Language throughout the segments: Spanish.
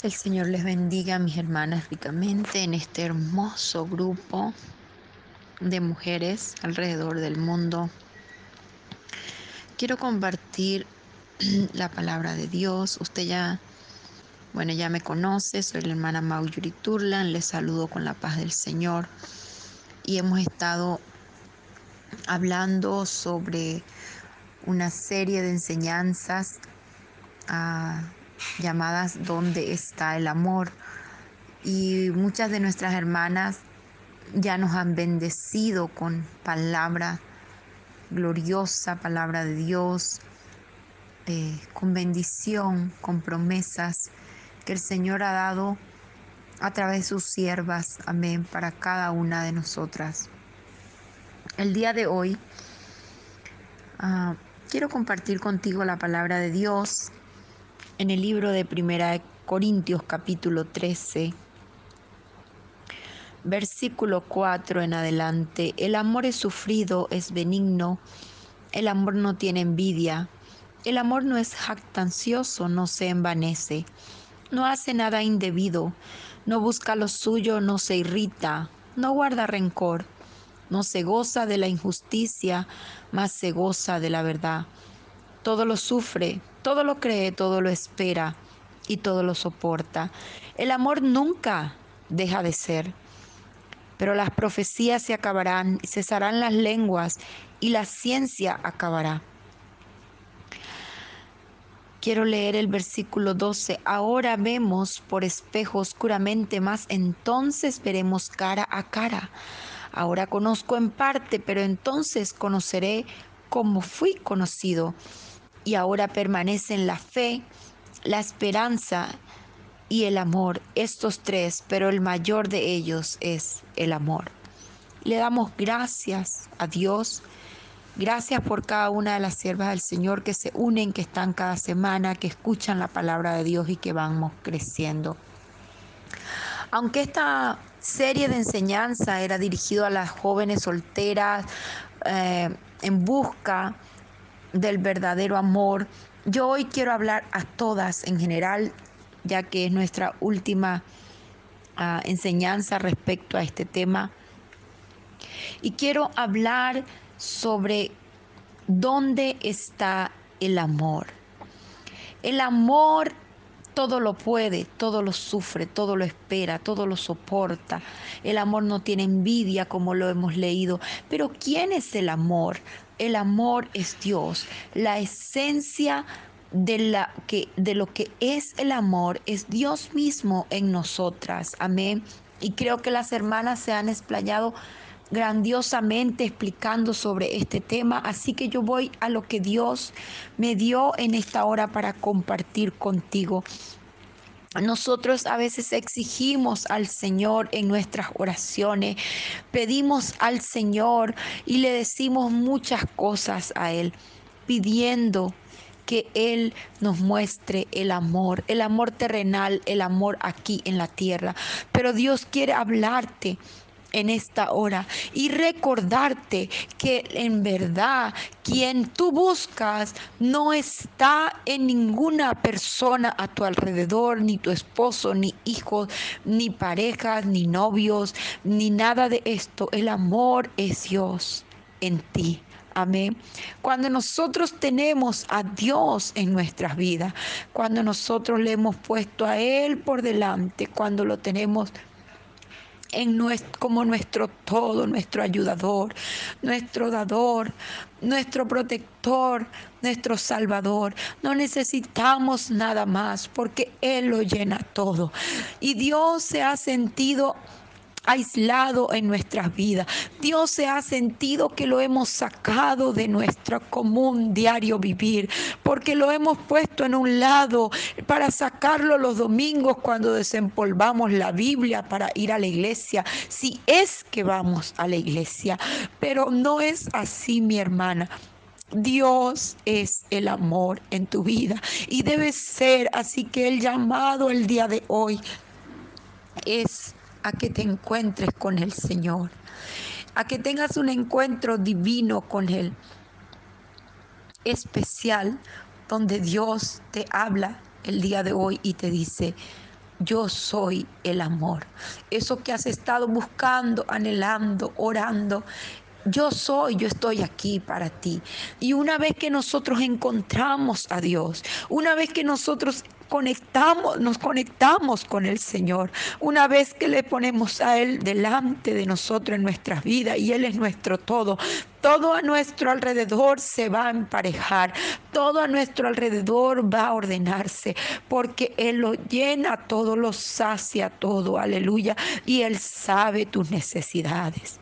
El Señor les bendiga a mis hermanas ricamente en este hermoso grupo de mujeres alrededor del mundo. Quiero compartir la palabra de Dios. Usted ya, bueno, ya me conoce, soy la hermana Mauyuri Turlan, les saludo con la paz del Señor. Y hemos estado hablando sobre una serie de enseñanzas a llamadas ¿Dónde está el amor? Y muchas de nuestras hermanas ya nos han bendecido con palabra gloriosa, palabra de Dios, eh, con bendición, con promesas que el Señor ha dado a través de sus siervas, amén, para cada una de nosotras. El día de hoy uh, quiero compartir contigo la palabra de Dios en el libro de Primera Corintios capítulo 13, versículo 4 en adelante. El amor es sufrido, es benigno, el amor no tiene envidia, el amor no es jactancioso, no se envanece, no hace nada indebido, no busca lo suyo, no se irrita, no guarda rencor, no se goza de la injusticia, mas se goza de la verdad. Todo lo sufre, todo lo cree, todo lo espera y todo lo soporta. El amor nunca deja de ser, pero las profecías se acabarán, cesarán las lenguas y la ciencia acabará. Quiero leer el versículo 12. Ahora vemos por espejo oscuramente, más entonces veremos cara a cara. Ahora conozco en parte, pero entonces conoceré como fui conocido y ahora permanecen la fe, la esperanza y el amor, estos tres, pero el mayor de ellos es el amor. Le damos gracias a Dios, gracias por cada una de las siervas del Señor que se unen, que están cada semana, que escuchan la palabra de Dios y que vamos creciendo. Aunque esta serie de enseñanza era dirigida a las jóvenes solteras eh, en busca del verdadero amor. Yo hoy quiero hablar a todas en general, ya que es nuestra última ah, enseñanza respecto a este tema. Y quiero hablar sobre dónde está el amor. El amor todo lo puede, todo lo sufre, todo lo espera, todo lo soporta. El amor no tiene envidia como lo hemos leído. Pero ¿quién es el amor? El amor es Dios. La esencia de, la que, de lo que es el amor es Dios mismo en nosotras. Amén. Y creo que las hermanas se han explayado grandiosamente explicando sobre este tema, así que yo voy a lo que Dios me dio en esta hora para compartir contigo. Nosotros a veces exigimos al Señor en nuestras oraciones, pedimos al Señor y le decimos muchas cosas a Él, pidiendo que Él nos muestre el amor, el amor terrenal, el amor aquí en la tierra. Pero Dios quiere hablarte en esta hora y recordarte que en verdad quien tú buscas no está en ninguna persona a tu alrededor, ni tu esposo, ni hijos, ni parejas, ni novios, ni nada de esto. El amor es Dios en ti. Amén. Cuando nosotros tenemos a Dios en nuestras vidas, cuando nosotros le hemos puesto a Él por delante, cuando lo tenemos en como nuestro todo, nuestro ayudador, nuestro dador, nuestro protector, nuestro salvador. No necesitamos nada más porque Él lo llena todo. Y Dios se ha sentido aislado en nuestras vidas. Dios se ha sentido que lo hemos sacado de nuestro común diario vivir, porque lo hemos puesto en un lado para sacarlo los domingos cuando desempolvamos la Biblia para ir a la iglesia, si es que vamos a la iglesia. Pero no es así, mi hermana. Dios es el amor en tu vida y debe ser así que el llamado el día de hoy es a que te encuentres con el Señor, a que tengas un encuentro divino con Él, especial, donde Dios te habla el día de hoy y te dice, yo soy el amor. Eso que has estado buscando, anhelando, orando, yo soy, yo estoy aquí para ti. Y una vez que nosotros encontramos a Dios, una vez que nosotros conectamos, nos conectamos con el Señor. Una vez que le ponemos a Él delante de nosotros en nuestras vidas y Él es nuestro todo, todo a nuestro alrededor se va a emparejar, todo a nuestro alrededor va a ordenarse, porque Él lo llena todo, lo sacia todo, aleluya, y Él sabe tus necesidades.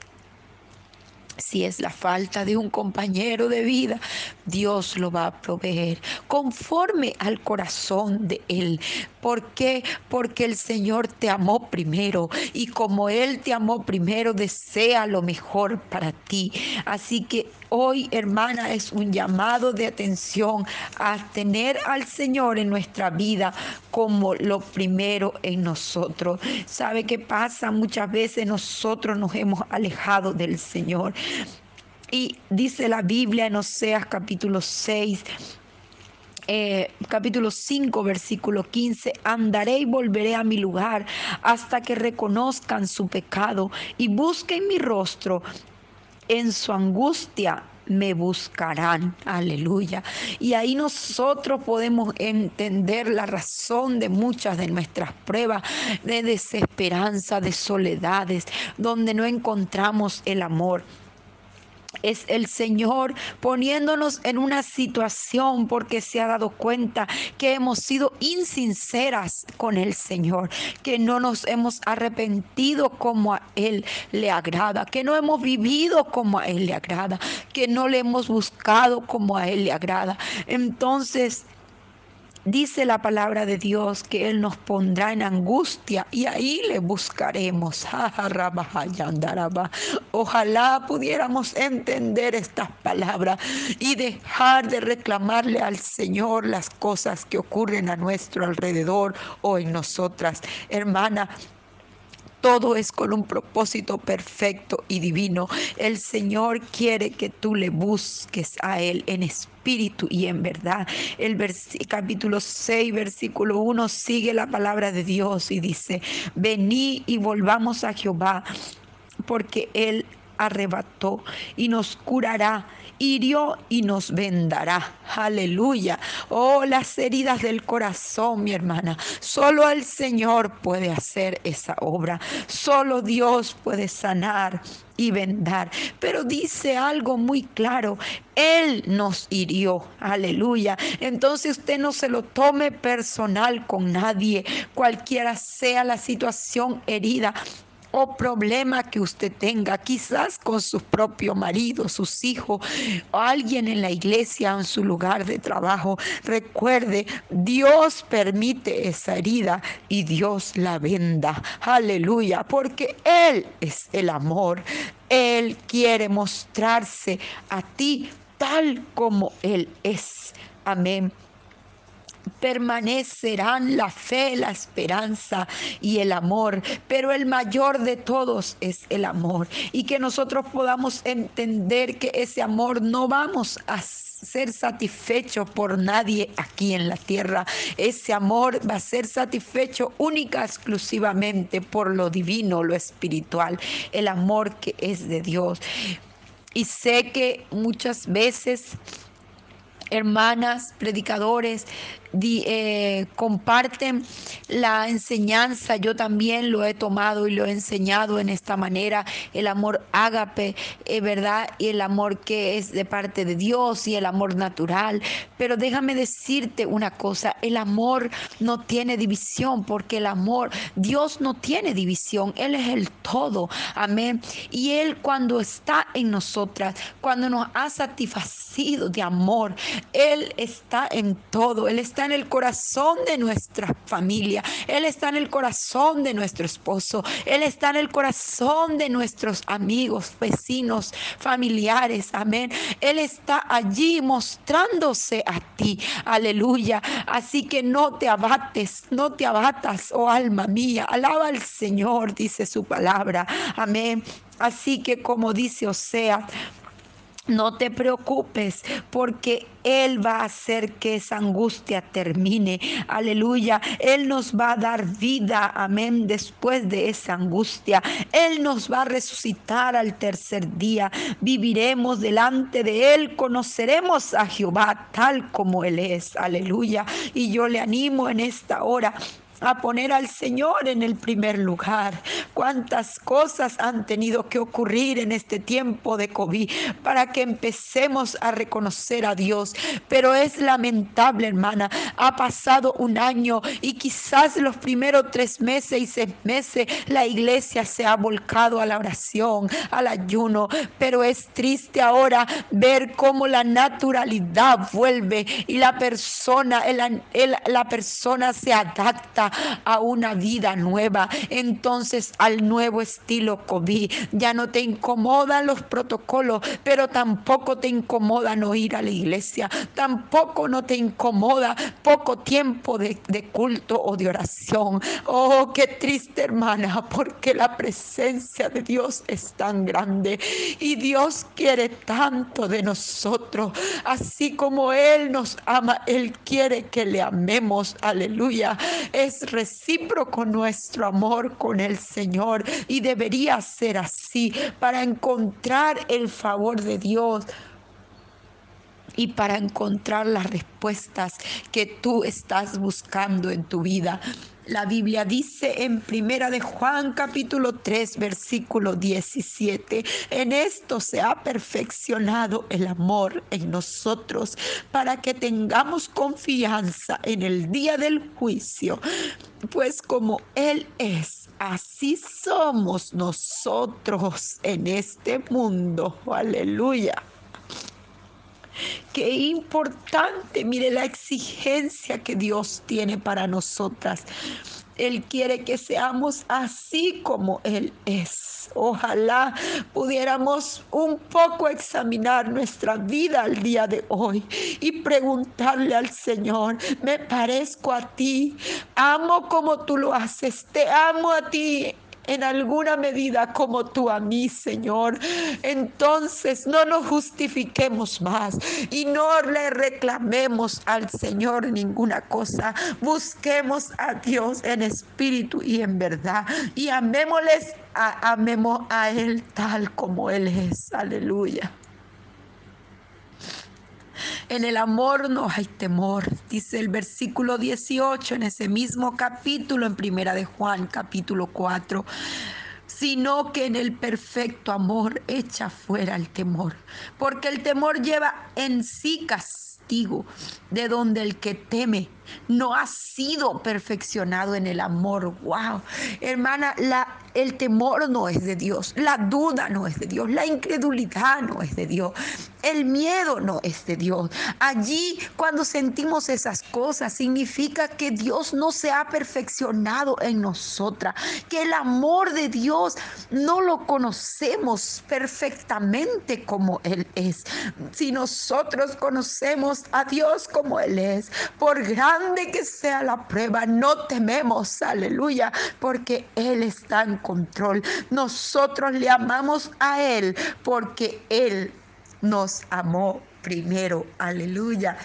Si es la falta de un compañero de vida, Dios lo va a proveer conforme al corazón de Él. ¿Por qué? Porque el Señor te amó primero y como Él te amó primero, desea lo mejor para ti. Así que hoy, hermana, es un llamado de atención a tener al Señor en nuestra vida como lo primero en nosotros. ¿Sabe qué pasa? Muchas veces nosotros nos hemos alejado del Señor. Y dice la Biblia en Oseas capítulo 6, eh, capítulo 5, versículo 15, andaré y volveré a mi lugar hasta que reconozcan su pecado y busquen mi rostro en su angustia me buscarán. Aleluya. Y ahí nosotros podemos entender la razón de muchas de nuestras pruebas de desesperanza, de soledades, donde no encontramos el amor es el Señor poniéndonos en una situación porque se ha dado cuenta que hemos sido insinceras con el Señor, que no nos hemos arrepentido como a Él le agrada, que no hemos vivido como a Él le agrada, que no le hemos buscado como a Él le agrada. Entonces, Dice la palabra de Dios que Él nos pondrá en angustia y ahí le buscaremos. Ojalá pudiéramos entender estas palabras y dejar de reclamarle al Señor las cosas que ocurren a nuestro alrededor o en nosotras. Hermana, todo es con un propósito perfecto y divino. El Señor quiere que tú le busques a Él en espíritu y en verdad. El capítulo 6, versículo 1 sigue la palabra de Dios y dice, vení y volvamos a Jehová, porque Él arrebató y nos curará hirió y nos vendará. Aleluya. Oh, las heridas del corazón, mi hermana. Solo el Señor puede hacer esa obra. Solo Dios puede sanar y vendar. Pero dice algo muy claro, Él nos hirió, aleluya. Entonces usted no se lo tome personal con nadie, cualquiera sea la situación herida o problema que usted tenga, quizás con su propio marido, sus hijos, o alguien en la iglesia o en su lugar de trabajo. Recuerde, Dios permite esa herida y Dios la venda. Aleluya, porque Él es el amor. Él quiere mostrarse a ti tal como Él es. Amén permanecerán la fe, la esperanza y el amor, pero el mayor de todos es el amor y que nosotros podamos entender que ese amor no vamos a ser satisfecho por nadie aquí en la tierra. Ese amor va a ser satisfecho única, exclusivamente por lo divino, lo espiritual, el amor que es de Dios. Y sé que muchas veces hermanas, predicadores, eh, comparten la enseñanza. Yo también lo he tomado y lo he enseñado en esta manera. El amor ágape, eh, ¿verdad? Y el amor que es de parte de Dios y el amor natural. Pero déjame decirte una cosa, el amor no tiene división porque el amor, Dios no tiene división, Él es el todo. Amén. Y Él cuando está en nosotras, cuando nos ha satisfacido de amor, Él está en todo. Él está en el corazón de nuestra familia, Él está en el corazón de nuestro esposo, Él está en el corazón de nuestros amigos, vecinos, familiares, amén. Él está allí mostrándose a ti, aleluya. Así que no te abates, no te abatas, oh alma mía, alaba al Señor, dice su palabra, amén. Así que como dice Osea, No te preocupes porque Él va a hacer que esa angustia termine. Aleluya. Él nos va a dar vida. Amén. Después de esa angustia. Él nos va a resucitar al tercer día. Viviremos delante de Él. Conoceremos a Jehová tal como Él es. Aleluya. Y yo le animo en esta hora a poner al Señor en el primer lugar. Cuántas cosas han tenido que ocurrir en este tiempo de COVID para que empecemos a reconocer a Dios. Pero es lamentable, hermana. Ha pasado un año y quizás los primeros tres meses y seis meses la iglesia se ha volcado a la oración, al ayuno. Pero es triste ahora ver cómo la naturalidad vuelve y la persona, la persona se adapta a una vida nueva, entonces al nuevo estilo COVID. Ya no te incomodan los protocolos, pero tampoco te incomoda no ir a la iglesia, tampoco no te incomoda poco tiempo de, de culto o de oración. Oh, qué triste hermana, porque la presencia de Dios es tan grande y Dios quiere tanto de nosotros, así como Él nos ama, Él quiere que le amemos. Aleluya. Es recíproco nuestro amor con el Señor y debería ser así para encontrar el favor de Dios y para encontrar las respuestas que tú estás buscando en tu vida. La Biblia dice en Primera de Juan capítulo 3 versículo 17, en esto se ha perfeccionado el amor en nosotros para que tengamos confianza en el día del juicio, pues como Él es, así somos nosotros en este mundo. Aleluya. Qué importante, mire la exigencia que Dios tiene para nosotras. Él quiere que seamos así como Él es. Ojalá pudiéramos un poco examinar nuestra vida al día de hoy y preguntarle al Señor, me parezco a ti, amo como tú lo haces, te amo a ti en alguna medida como tú a mí, Señor. Entonces no nos justifiquemos más y no le reclamemos al Señor ninguna cosa. Busquemos a Dios en espíritu y en verdad y amémosles, amemos a Él tal como Él es. Aleluya. En el amor no hay temor, dice el versículo 18 en ese mismo capítulo en Primera de Juan, capítulo 4 sino que en el perfecto amor echa fuera el temor, porque el temor lleva en sí castigo, de donde el que teme no ha sido perfeccionado en el amor. Wow, hermana, el temor no es de Dios, la duda no es de Dios, la incredulidad no es de Dios, el miedo no es de Dios. Allí cuando sentimos esas cosas significa que Dios no se ha perfeccionado en nosotras, que el amor de Dios no lo conocemos perfectamente como Él es. Si nosotros conocemos a Dios como Él es, por grande que sea la prueba, no tememos, aleluya, porque Él está en control. Nosotros le amamos a Él porque Él nos amó primero. Aleluya.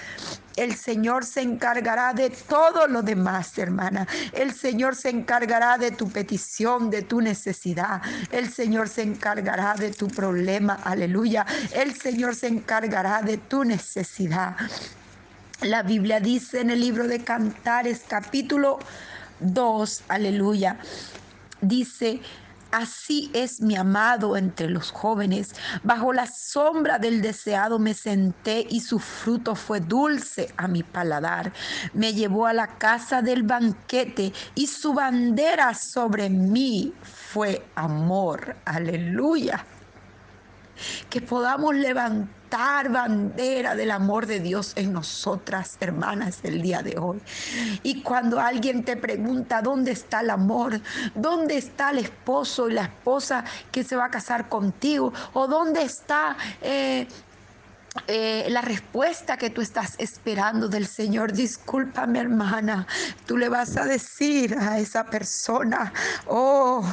El Señor se encargará de todo lo demás, hermana. El Señor se encargará de tu petición, de tu necesidad. El Señor se encargará de tu problema. Aleluya. El Señor se encargará de tu necesidad. La Biblia dice en el libro de Cantares capítulo 2, aleluya, dice, Así es mi amado entre los jóvenes. Bajo la sombra del deseado me senté y su fruto fue dulce a mi paladar. Me llevó a la casa del banquete y su bandera sobre mí fue amor. Aleluya. Que podamos levantar bandera del amor de Dios en nosotras, hermanas, el día de hoy. Y cuando alguien te pregunta dónde está el amor, dónde está el esposo y la esposa que se va a casar contigo, o dónde está... Eh, eh, la respuesta que tú estás esperando del Señor. Discúlpame, hermana. Tú le vas a decir a esa persona, oh,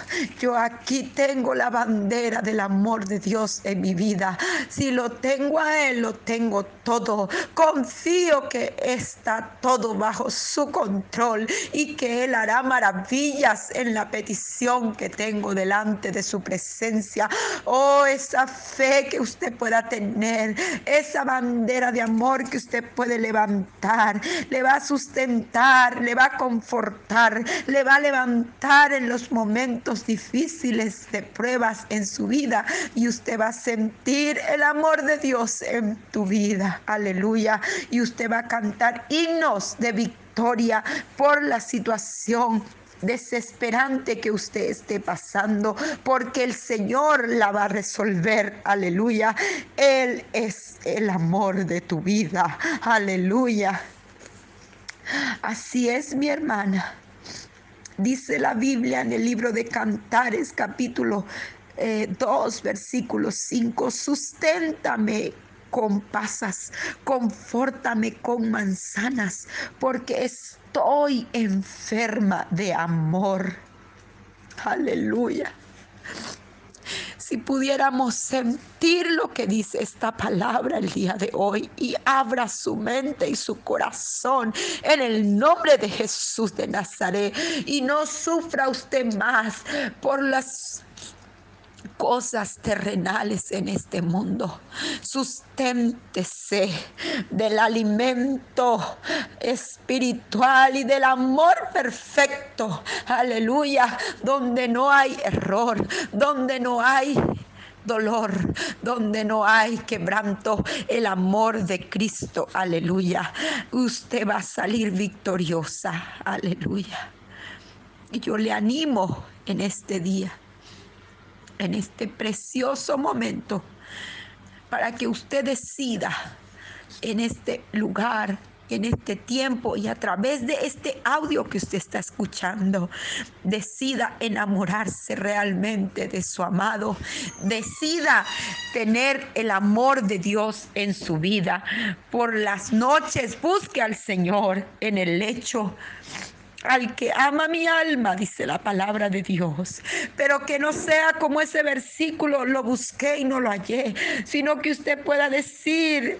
yo aquí tengo la bandera del amor de Dios en mi vida. Si lo tengo a Él, lo tengo todo. Confío que está todo bajo su control y que Él hará maravillas en la petición que tengo delante de su presencia. Oh, esa fe que usted pueda tener esa bandera de amor que usted puede levantar, le va a sustentar, le va a confortar, le va a levantar en los momentos difíciles de pruebas en su vida y usted va a sentir el amor de Dios en tu vida. Aleluya. Y usted va a cantar himnos de victoria por la situación desesperante que usted esté pasando, porque el Señor la va a resolver. Aleluya. Él es el amor de tu vida. Aleluya. Así es, mi hermana. Dice la Biblia en el libro de Cantares, capítulo 2, eh, versículo 5, susténtame con pasas, confórtame con manzanas, porque estoy enferma de amor. Aleluya. Si pudiéramos sentir lo que dice esta palabra el día de hoy y abra su mente y su corazón en el nombre de Jesús de Nazaret y no sufra usted más por las cosas terrenales en este mundo. Susténtese del alimento espiritual y del amor perfecto. Aleluya. Donde no hay error, donde no hay dolor, donde no hay quebranto, el amor de Cristo, aleluya. Usted va a salir victoriosa, aleluya. Y yo le animo en este día en este precioso momento para que usted decida en este lugar, en este tiempo y a través de este audio que usted está escuchando, decida enamorarse realmente de su amado, decida tener el amor de Dios en su vida. Por las noches busque al Señor en el lecho al que ama mi alma, dice la palabra de Dios. Pero que no sea como ese versículo, lo busqué y no lo hallé, sino que usted pueda decir,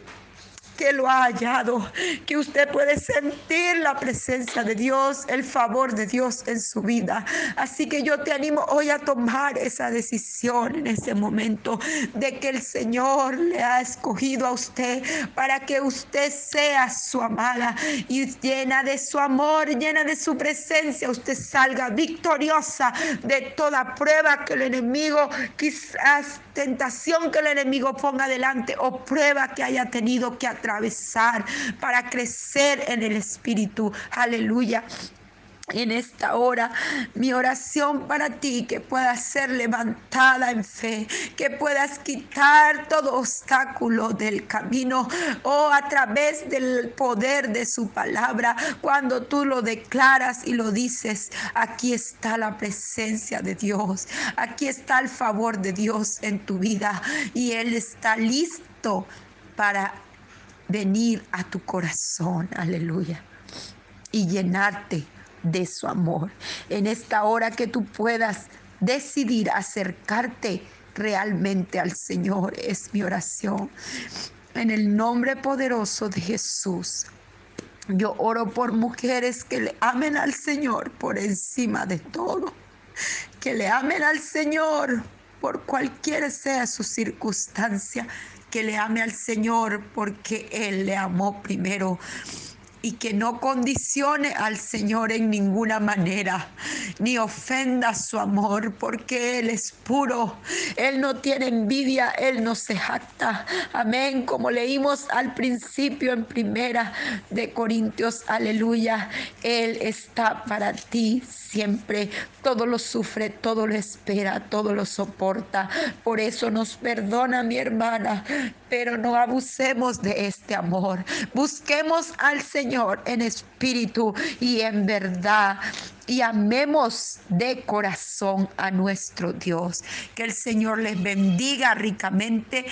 que lo ha hallado, que usted puede sentir la presencia de Dios, el favor de Dios en su vida. Así que yo te animo hoy a tomar esa decisión en ese momento de que el Señor le ha escogido a usted para que usted sea su amada y llena de su amor, llena de su presencia, usted salga victoriosa de toda prueba que el enemigo, quizás tentación que el enemigo ponga delante o prueba que haya tenido que atravesar, para crecer en el Espíritu. Aleluya en esta hora mi oración para ti que puedas ser levantada en fe, que puedas quitar todo obstáculo del camino o oh, a través del poder de su palabra. Cuando tú lo declaras y lo dices, aquí está la presencia de Dios, aquí está el favor de Dios en tu vida y Él está listo para venir a tu corazón, aleluya, y llenarte de su amor. En esta hora que tú puedas decidir acercarte realmente al Señor, es mi oración. En el nombre poderoso de Jesús. Yo oro por mujeres que le amen al Señor por encima de todo. Que le amen al Señor por cualquier sea su circunstancia que le ame al Señor porque Él le amó primero y que no condicione al Señor en ninguna manera, ni ofenda su amor, porque Él es puro, Él no tiene envidia, Él no se jacta. Amén, como leímos al principio en primera de Corintios, aleluya, Él está para ti siempre, todo lo sufre, todo lo espera, todo lo soporta. Por eso nos perdona mi hermana, pero no abusemos de este amor. Busquemos al Señor en espíritu y en verdad y amemos de corazón a nuestro Dios. Que el Señor les bendiga ricamente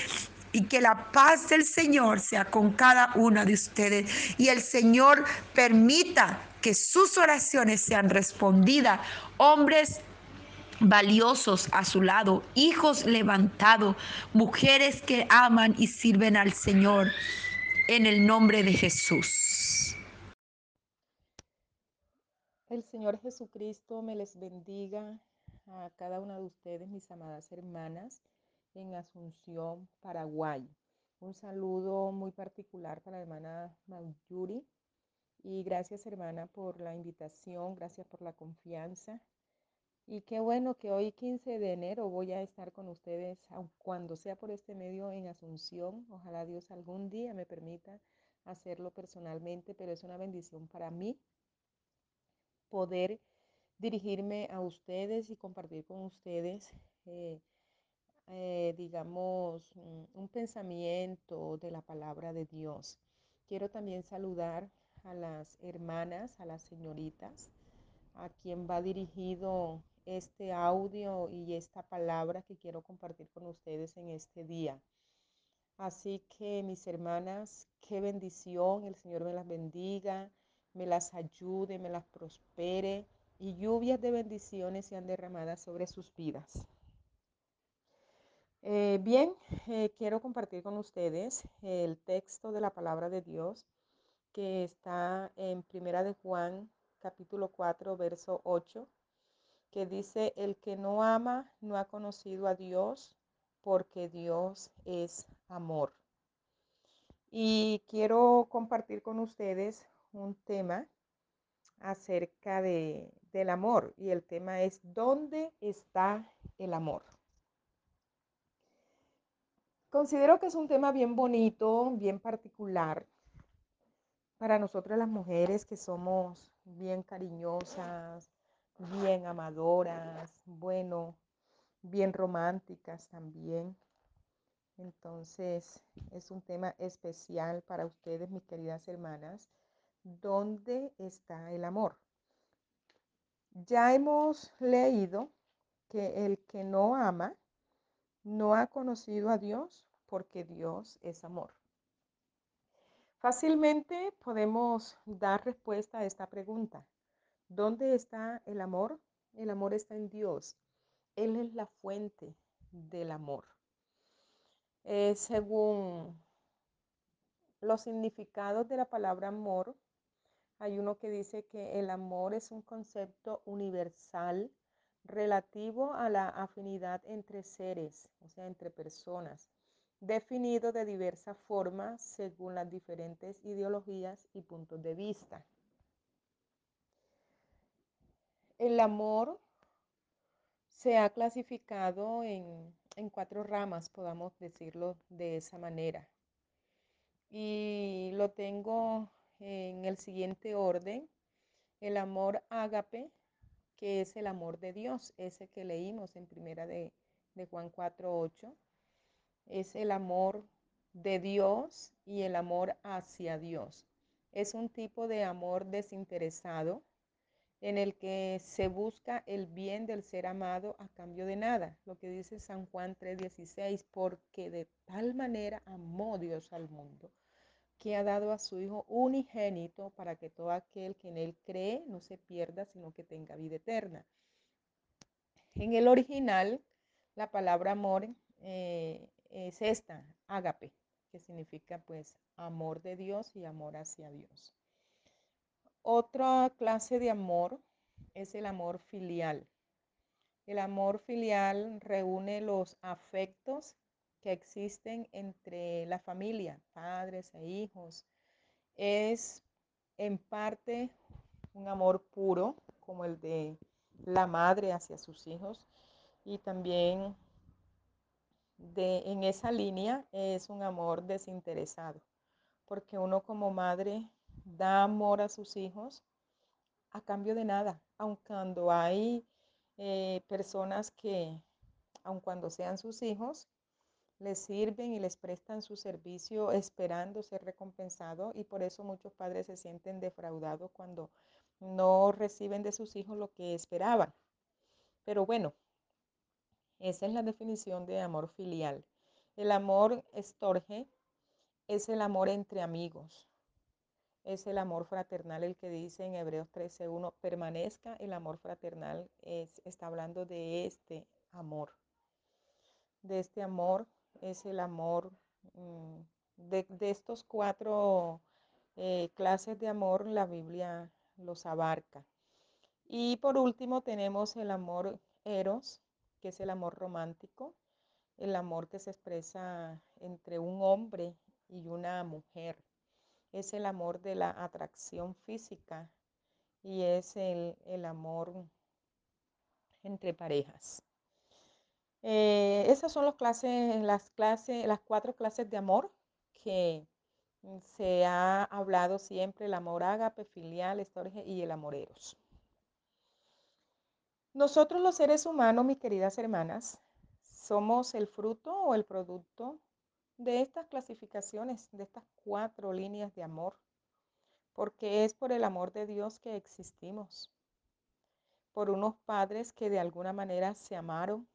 y que la paz del Señor sea con cada una de ustedes y el Señor permita que sus oraciones sean respondidas. Hombres valiosos a su lado, hijos levantados, mujeres que aman y sirven al Señor en el nombre de Jesús. El Señor Jesucristo me les bendiga a cada una de ustedes, mis amadas hermanas, en Asunción, Paraguay. Un saludo muy particular para la hermana Mayuri. Y gracias, hermana, por la invitación, gracias por la confianza. Y qué bueno que hoy 15 de enero voy a estar con ustedes, cuando sea por este medio en Asunción. Ojalá Dios algún día me permita hacerlo personalmente, pero es una bendición para mí poder dirigirme a ustedes y compartir con ustedes, eh, eh, digamos, un pensamiento de la palabra de Dios. Quiero también saludar a las hermanas, a las señoritas, a quien va dirigido este audio y esta palabra que quiero compartir con ustedes en este día. Así que mis hermanas, qué bendición, el Señor me las bendiga, me las ayude, me las prospere y lluvias de bendiciones sean derramadas sobre sus vidas. Eh, bien, eh, quiero compartir con ustedes el texto de la palabra de Dios que está en Primera de Juan, capítulo 4, verso 8 que dice, el que no ama no ha conocido a Dios porque Dios es amor. Y quiero compartir con ustedes un tema acerca de, del amor y el tema es ¿dónde está el amor? Considero que es un tema bien bonito, bien particular para nosotras las mujeres que somos bien cariñosas, bien amadoras, bueno, bien románticas también. Entonces, es un tema especial para ustedes, mis queridas hermanas. ¿Dónde está el amor? Ya hemos leído que el que no ama no ha conocido a Dios porque Dios es amor. Fácilmente podemos dar respuesta a esta pregunta. ¿Dónde está el amor? El amor está en Dios. Él es la fuente del amor. Eh, según los significados de la palabra amor, hay uno que dice que el amor es un concepto universal relativo a la afinidad entre seres, o sea, entre personas, definido de diversas formas según las diferentes ideologías y puntos de vista. El amor se ha clasificado en, cuatro ramas, podamos decirlo de esa manera. Y lo tengo en el siguiente orden. El amor ágape, que es el amor de Dios, ese que leímos en primera de, de Juan 4.8. Es el amor de Dios y el amor hacia Dios. Es un tipo de amor desinteresado en el que se busca el bien del ser amado a cambio de nada, lo que dice San Juan 3:16, porque de tal manera amó Dios al mundo, que ha dado a su Hijo unigénito para que todo aquel que en él cree no se pierda, sino que tenga vida eterna. En el original, la palabra amor eh, es esta, ágape, que significa pues amor de Dios y amor hacia Dios. Otra clase de amor es el amor filial. El amor filial reúne los afectos que existen entre la familia, padres e hijos. Es en parte un amor puro, como el de la madre hacia sus hijos, y también de, en esa línea es un amor desinteresado, porque uno como madre da amor a sus hijos a cambio de nada, aun cuando hay eh, personas que, aun cuando sean sus hijos, les sirven y les prestan su servicio esperando ser recompensado y por eso muchos padres se sienten defraudados cuando no reciben de sus hijos lo que esperaban. Pero bueno, esa es la definición de amor filial. El amor estorge es el amor entre amigos. Es el amor fraternal el que dice en Hebreos 13.1, permanezca el amor fraternal. Es, está hablando de este amor. De este amor es el amor mm, de, de, estos cuatro eh, clases de amor, la Biblia los abarca. Y por último tenemos el amor eros, que es el amor romántico, el amor que se expresa entre un hombre y una mujer. Es el amor de la atracción física y es el, el amor entre parejas. Eh, esas son las clases, las clases, las cuatro clases de amor que se ha hablado siempre, el amor ágape, filial, estorge y el amor eros. Nosotros los seres humanos, mis queridas hermanas, somos el fruto o el producto de estas clasificaciones, de estas cuatro líneas de amor, porque es por el amor de Dios que existimos, por unos padres que de alguna manera se amaron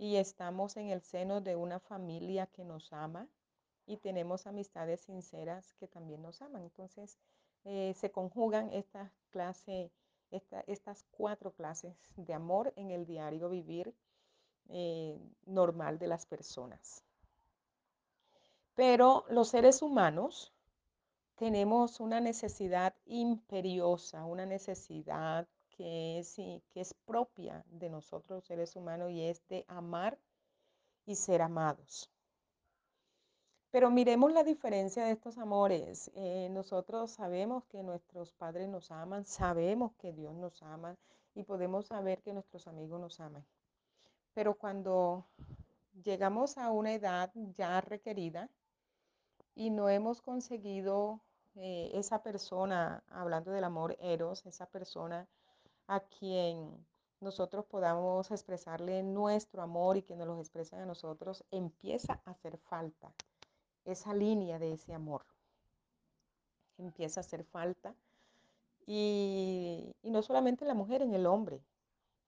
y estamos en el seno de una familia que nos ama y tenemos amistades sinceras que también nos aman. Entonces, eh, se conjugan estas cuatro clases de amor en el diario vivir eh, normal de las personas. Pero los seres humanos tenemos una necesidad imperiosa, una necesidad que es, que es propia de nosotros seres humanos y es de amar y ser amados. Pero miremos la diferencia de estos amores. Eh, nosotros sabemos que nuestros padres nos aman, sabemos que Dios nos ama y podemos saber que nuestros amigos nos aman. Pero cuando llegamos a una edad ya requerida y no hemos conseguido eh, esa persona, hablando del amor eros, esa persona a quien nosotros podamos expresarle nuestro amor y que nos lo expresen a nosotros, empieza a hacer falta esa línea de ese amor. Empieza a hacer falta. Y, y no solamente en la mujer, en el hombre.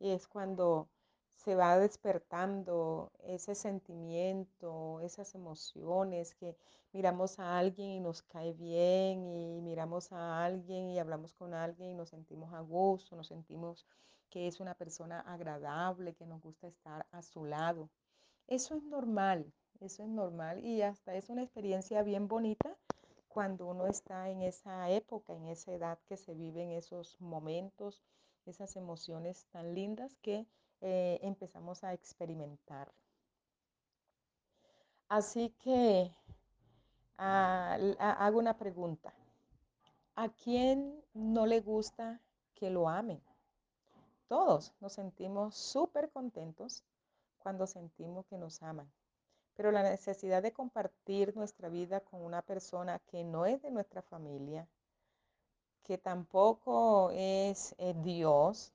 Y es cuando se va despertando ese sentimiento, esas emociones, que miramos a alguien y nos cae bien, y miramos a alguien y hablamos con alguien y nos sentimos a gusto, nos sentimos que es una persona agradable, que nos gusta estar a su lado. Eso es normal, eso es normal y hasta es una experiencia bien bonita cuando uno está en esa época, en esa edad que se viven esos momentos, esas emociones tan lindas que eh, empezamos a experimentar. Así que ah, hago una pregunta. ¿A quién no le gusta que lo amen? Todos nos sentimos súper contentos cuando sentimos que nos aman. Pero la necesidad de compartir nuestra vida con una persona que no es de nuestra familia, que tampoco es eh, Dios,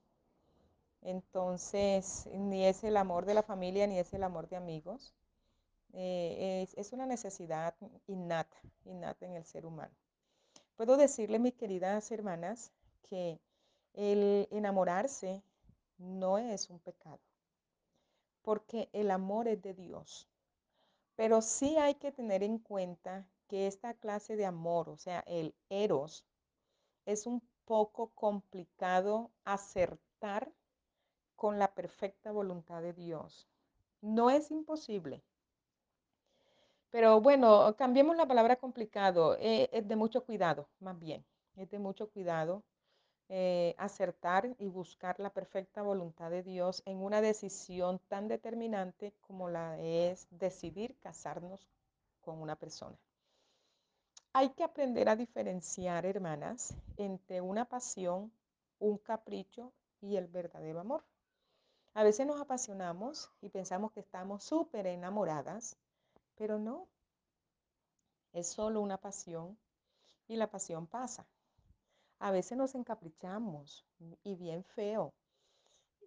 entonces ni es el amor de la familia ni es el amor de amigos, eh, es, es, una necesidad innata, innata en el ser humano. Puedo decirle, mis queridas hermanas, que el enamorarse no es un pecado, porque el amor es de Dios. Pero sí hay que tener en cuenta que esta clase de amor, o sea, el eros, es un poco complicado acertar con la perfecta voluntad de Dios. No es imposible. Pero bueno, cambiemos la palabra complicado. Eh, es de mucho cuidado, más bien. Es de mucho cuidado eh, acertar y buscar la perfecta voluntad de Dios en una decisión tan determinante como la es decidir casarnos con una persona. Hay que aprender a diferenciar, hermanas, entre una pasión, un capricho y el verdadero amor. A veces nos apasionamos y pensamos que estamos súper enamoradas, pero no. Es solo una pasión y la pasión pasa. A veces nos encaprichamos y bien feo.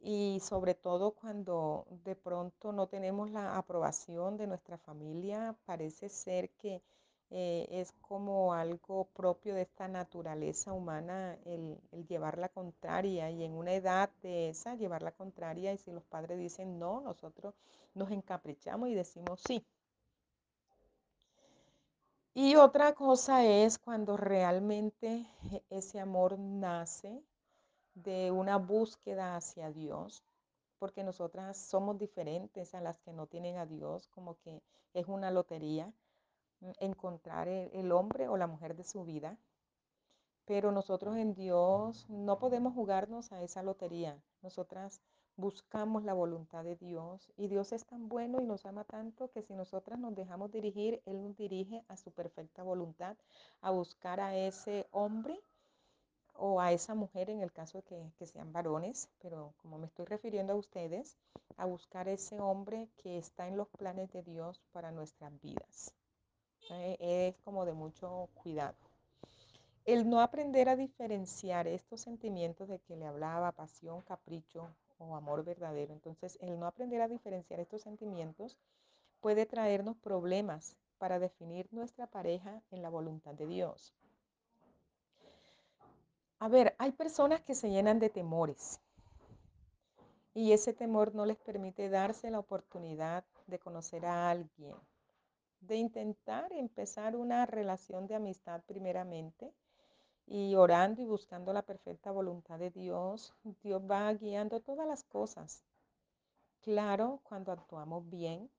Y sobre todo cuando de pronto no tenemos la aprobación de nuestra familia, parece ser que eh, es como algo propio de esta naturaleza humana el, el, llevar la contraria y en una edad de esa llevar la contraria y si los padres dicen no, nosotros nos encaprichamos y decimos sí. Y otra cosa es cuando realmente ese amor nace de una búsqueda hacia Dios, porque nosotras somos diferentes a las que no tienen a Dios, como que es una lotería encontrar el, hombre o la mujer de su vida. Pero nosotros en Dios no podemos jugarnos a esa lotería. Nosotras buscamos la voluntad de Dios y Dios es tan bueno y nos ama tanto que si nosotras nos dejamos dirigir, Él nos dirige a su perfecta voluntad, a buscar a ese hombre o a esa mujer en el caso de que, que, sean varones, pero como me estoy refiriendo a ustedes, a buscar ese hombre que está en los planes de Dios para nuestras vidas. Es como de mucho cuidado. El no aprender a diferenciar estos sentimientos de que le hablaba, pasión, capricho o amor verdadero, entonces el no aprender a diferenciar estos sentimientos puede traernos problemas para definir nuestra pareja en la voluntad de Dios. A ver, hay personas que se llenan de temores y ese temor no les permite darse la oportunidad de conocer a alguien, de intentar empezar una relación de amistad primeramente y orando y buscando la perfecta voluntad de Dios, Dios va guiando todas las cosas. Claro, cuando actuamos bien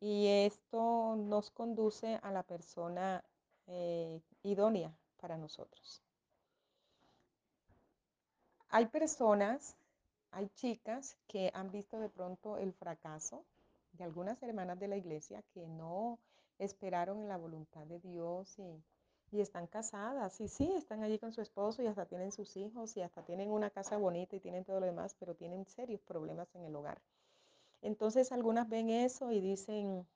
y esto nos conduce a la persona eh, idónea para nosotros. Hay personas, hay chicas que han visto de pronto el fracaso de algunas hermanas de la iglesia que no esperaron en la voluntad de Dios y, y, están casadas. Y sí, están allí con su esposo y hasta tienen sus hijos y hasta tienen una casa bonita y tienen todo lo demás, pero tienen serios problemas en el hogar. Entonces algunas ven eso y dicen,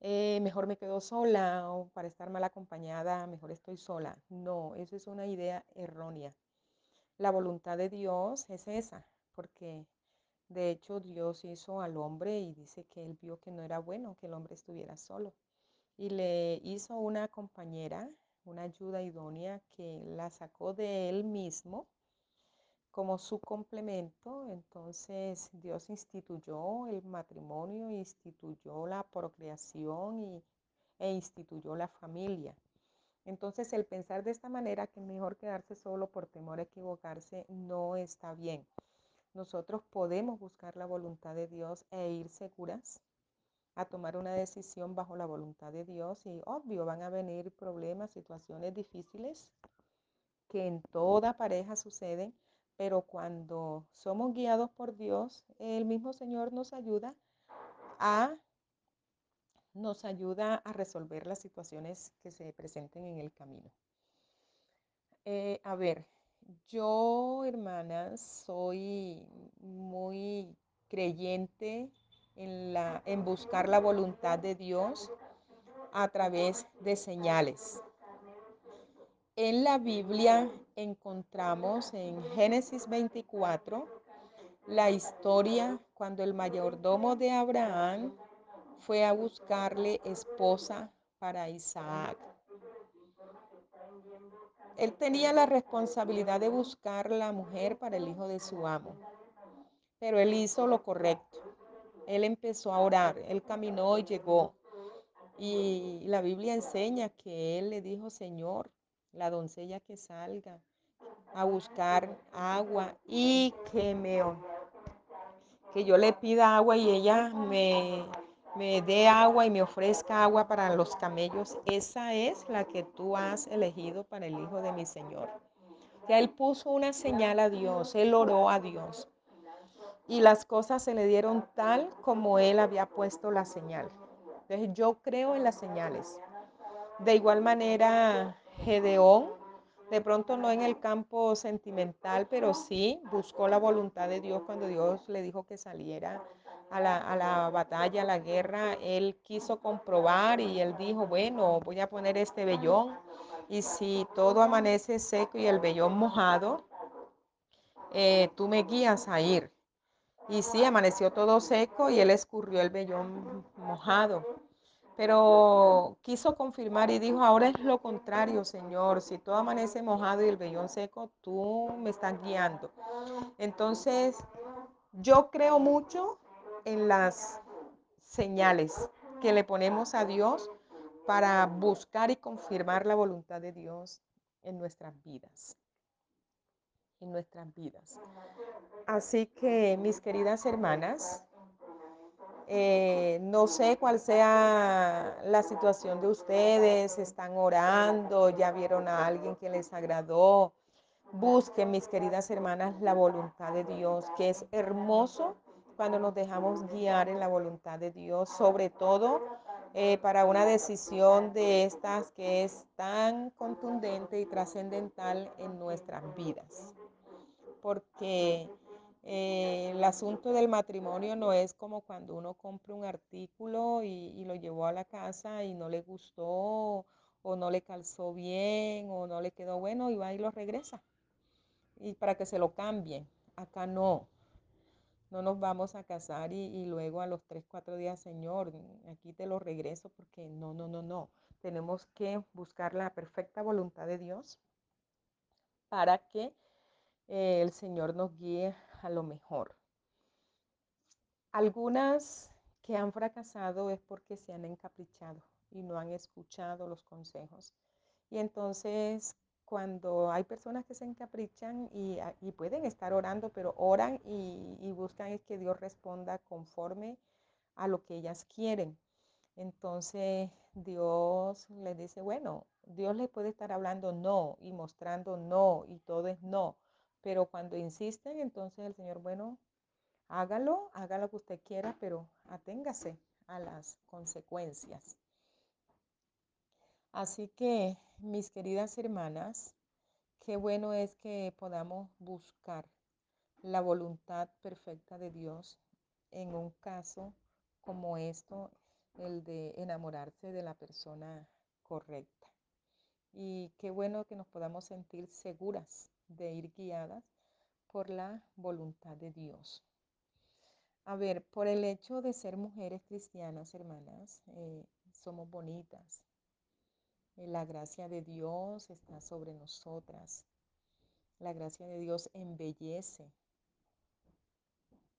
eh, mejor me quedo sola o para estar mal acompañada, mejor estoy sola. No, eso es una idea errónea. La voluntad de Dios es esa, porque de hecho, Dios hizo al hombre y dice que él vio que no era bueno que el hombre estuviera solo. Y le hizo una compañera, una ayuda idónea que la sacó de él mismo como su complemento. Entonces Dios instituyó el matrimonio, instituyó la procreación y, e instituyó la familia. Entonces el pensar de esta manera que es mejor quedarse solo por temor a equivocarse no está bien nosotros podemos buscar la voluntad de Dios e ir seguras a tomar una decisión bajo la voluntad de Dios y obvio van a venir problemas, situaciones difíciles que en toda pareja suceden, pero cuando somos guiados por Dios, el mismo Señor nos ayuda a nos ayuda a resolver las situaciones que se presenten en el camino. Eh, a ver, yo, hermanas, soy muy creyente en, la, en buscar la voluntad de Dios a través de señales. En la Biblia encontramos en Génesis 24 la historia cuando el mayordomo de Abraham fue a buscarle esposa para Isaac. Él tenía la responsabilidad de buscar la mujer para el hijo de su amo, pero él hizo lo correcto. Él empezó a orar, él caminó y llegó. Y la Biblia enseña que él le dijo, Señor, la doncella que salga a buscar agua y que me que yo le pida agua y ella me me dé agua y me ofrezca agua para los camellos, esa es la que tú has elegido para el hijo de mi Señor. Ya él puso una señal a Dios, él oró a Dios. Y las cosas se le dieron tal como él había puesto la señal. Entonces yo creo en las señales. De igual manera, Gedeón, de pronto no en el campo sentimental, pero sí buscó la voluntad de Dios cuando Dios le dijo que saliera a la, a la, batalla, a la guerra, él quiso comprobar y él dijo, bueno, voy a poner este vellón y si todo amanece seco y el vellón mojado, eh, tú me guías a ir. Y sí, amaneció todo seco y él escurrió el vellón mojado. Pero quiso confirmar y dijo, ahora es lo contrario, Señor. Si todo amanece mojado y el vellón seco, tú me estás guiando. Entonces, yo creo mucho en las señales que le ponemos a Dios para buscar y confirmar la voluntad de Dios en nuestras vidas. En nuestras vidas. Así que, mis queridas hermanas, eh, no sé cuál sea la situación de ustedes, están orando, ya vieron a alguien que les agradó. Busquen, mis queridas hermanas, la voluntad de Dios, que es hermoso cuando nos dejamos guiar en la voluntad de Dios, sobre todo eh, para una decisión de estas que es tan contundente y trascendental en nuestras vidas. Porque eh, el asunto del matrimonio no es como cuando uno compra un artículo y, y, lo llevó a la casa y no le gustó o no le calzó bien o no le quedó bueno y va y lo regresa. Y para que se lo cambien. Acá no. No nos vamos a casar y, luego a los tres, cuatro días, Señor, aquí te lo regreso porque no, no, no, no. Tenemos que buscar la perfecta voluntad de Dios para que eh, el Señor nos guíe a lo mejor. Algunas que han fracasado es porque se han encaprichado y no han escuchado los consejos. Y entonces cuando hay personas que se encaprichan y, y pueden estar orando, pero oran y, y buscan es que Dios responda conforme a lo que ellas quieren. Entonces Dios les dice, bueno, Dios les puede estar hablando no y mostrando no y todo es no, pero cuando insisten, entonces el Señor, bueno, hágalo, haga lo que usted quiera, pero aténgase a las consecuencias. Así que, mis queridas hermanas, qué bueno es que podamos buscar la voluntad perfecta de Dios en un caso como esto, el de enamorarse de la persona correcta. Y qué bueno que nos podamos sentir seguras de ir guiadas por la voluntad de Dios. A ver, por el hecho de ser mujeres cristianas, hermanas, eh, somos bonitas. Eh, la gracia de Dios está sobre nosotras. La gracia de Dios embellece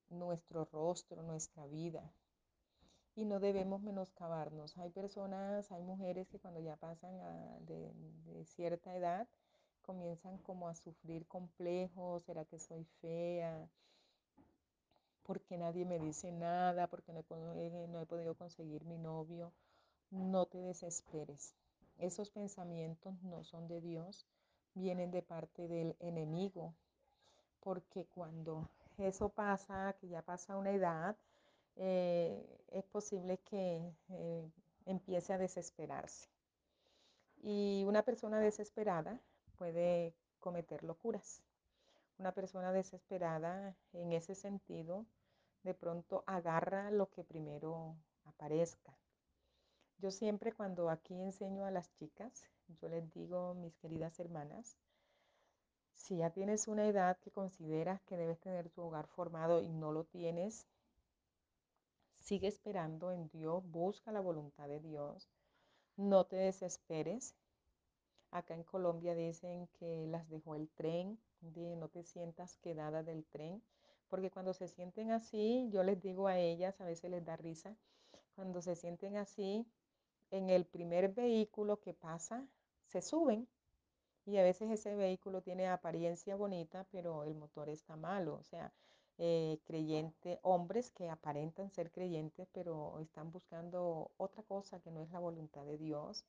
nuestro rostro, nuestra vida. Y no debemos menoscabarnos. Hay personas, hay mujeres que cuando ya pasan de, cierta edad, comienzan como a sufrir complejos, ¿será que soy fea? porque nadie me dice nada, porque no he, no he, podido conseguir mi novio. No te desesperes. Esos pensamientos no son de Dios, vienen de parte del enemigo, porque cuando eso pasa, que ya pasa una edad, eh, es posible que eh, empiece a desesperarse. Y una persona desesperada puede cometer locuras. Una persona desesperada en ese sentido de pronto agarra lo que primero aparezca. Yo siempre cuando aquí enseño a las chicas, yo les digo, mis queridas hermanas, si ya tienes una edad que consideras que debes tener tu hogar formado y no lo tienes, sigue esperando en Dios, busca la voluntad de Dios, no te desesperes. Acá en Colombia dicen que las dejó el tren, de no te sientas quedada del tren, porque cuando se sienten así, yo les digo a ellas, a veces les da risa, cuando se sienten así, en el primer vehículo que pasa, se suben y a veces ese vehículo tiene apariencia bonita, pero el motor está malo. O sea, eh, creyente, hombres que aparentan ser creyentes, pero están buscando otra cosa que no es la voluntad de Dios.